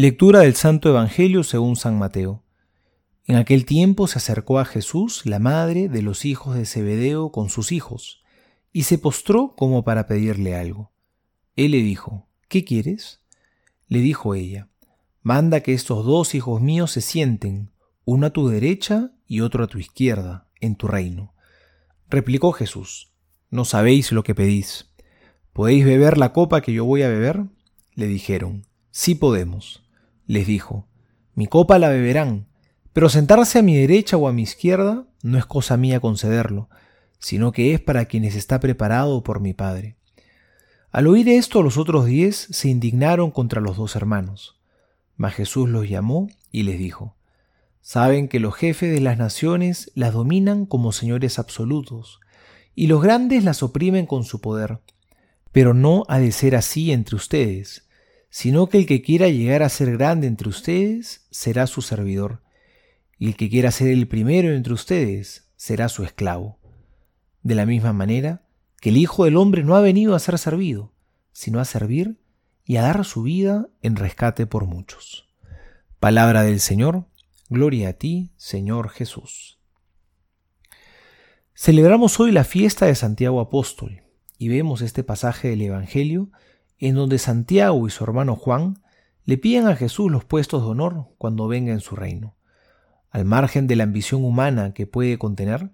Lectura del Santo Evangelio según San Mateo. En aquel tiempo se acercó a Jesús la madre de los hijos de Zebedeo con sus hijos, y se postró como para pedirle algo. Él le dijo, ¿Qué quieres? Le dijo ella, Manda que estos dos hijos míos se sienten, uno a tu derecha y otro a tu izquierda, en tu reino. Replicó Jesús, No sabéis lo que pedís. ¿Podéis beber la copa que yo voy a beber? Le dijeron, Sí podemos les dijo, mi copa la beberán, pero sentarse a mi derecha o a mi izquierda no es cosa mía concederlo, sino que es para quienes está preparado por mi Padre. Al oír esto los otros diez se indignaron contra los dos hermanos. Mas Jesús los llamó y les dijo, Saben que los jefes de las naciones las dominan como señores absolutos, y los grandes las oprimen con su poder. Pero no ha de ser así entre ustedes, sino que el que quiera llegar a ser grande entre ustedes será su servidor, y el que quiera ser el primero entre ustedes será su esclavo. De la misma manera que el Hijo del Hombre no ha venido a ser servido, sino a servir y a dar su vida en rescate por muchos. Palabra del Señor, gloria a ti, Señor Jesús. Celebramos hoy la fiesta de Santiago Apóstol y vemos este pasaje del Evangelio en donde Santiago y su hermano Juan le piden a Jesús los puestos de honor cuando venga en su reino. Al margen de la ambición humana que puede contener,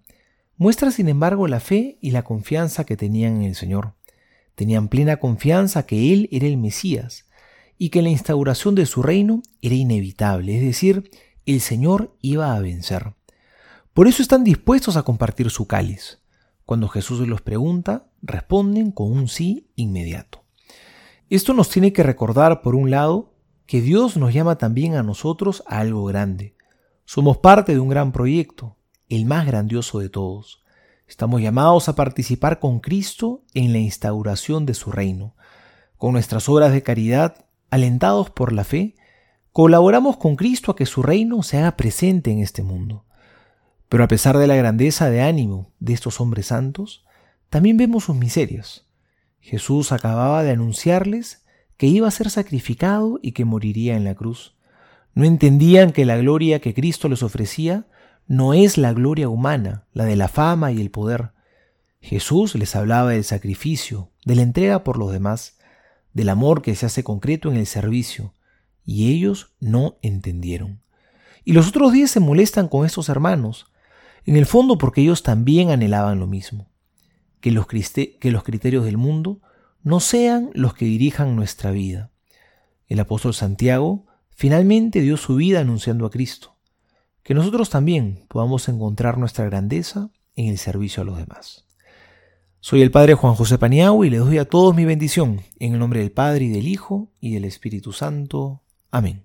muestra sin embargo la fe y la confianza que tenían en el Señor. Tenían plena confianza que Él era el Mesías y que la instauración de su reino era inevitable, es decir, el Señor iba a vencer. Por eso están dispuestos a compartir su cáliz. Cuando Jesús los pregunta, responden con un sí inmediato. Esto nos tiene que recordar, por un lado, que Dios nos llama también a nosotros a algo grande. Somos parte de un gran proyecto, el más grandioso de todos. Estamos llamados a participar con Cristo en la instauración de su reino. Con nuestras obras de caridad, alentados por la fe, colaboramos con Cristo a que su reino se haga presente en este mundo. Pero a pesar de la grandeza de ánimo de estos hombres santos, también vemos sus miserias. Jesús acababa de anunciarles que iba a ser sacrificado y que moriría en la cruz. No entendían que la gloria que Cristo les ofrecía no es la gloria humana, la de la fama y el poder. Jesús les hablaba del sacrificio, de la entrega por los demás, del amor que se hace concreto en el servicio, y ellos no entendieron. Y los otros diez se molestan con estos hermanos, en el fondo porque ellos también anhelaban lo mismo que los, criterios del mundo no sean los que dirijan nuestra vida. El apóstol Santiago finalmente dio su vida anunciando a Cristo. Que nosotros también podamos encontrar nuestra grandeza en el servicio a los demás. Soy el Padre Juan José Paniagua y les doy a todos mi bendición, en el nombre del Padre y del Hijo y del Espíritu Santo. Amén.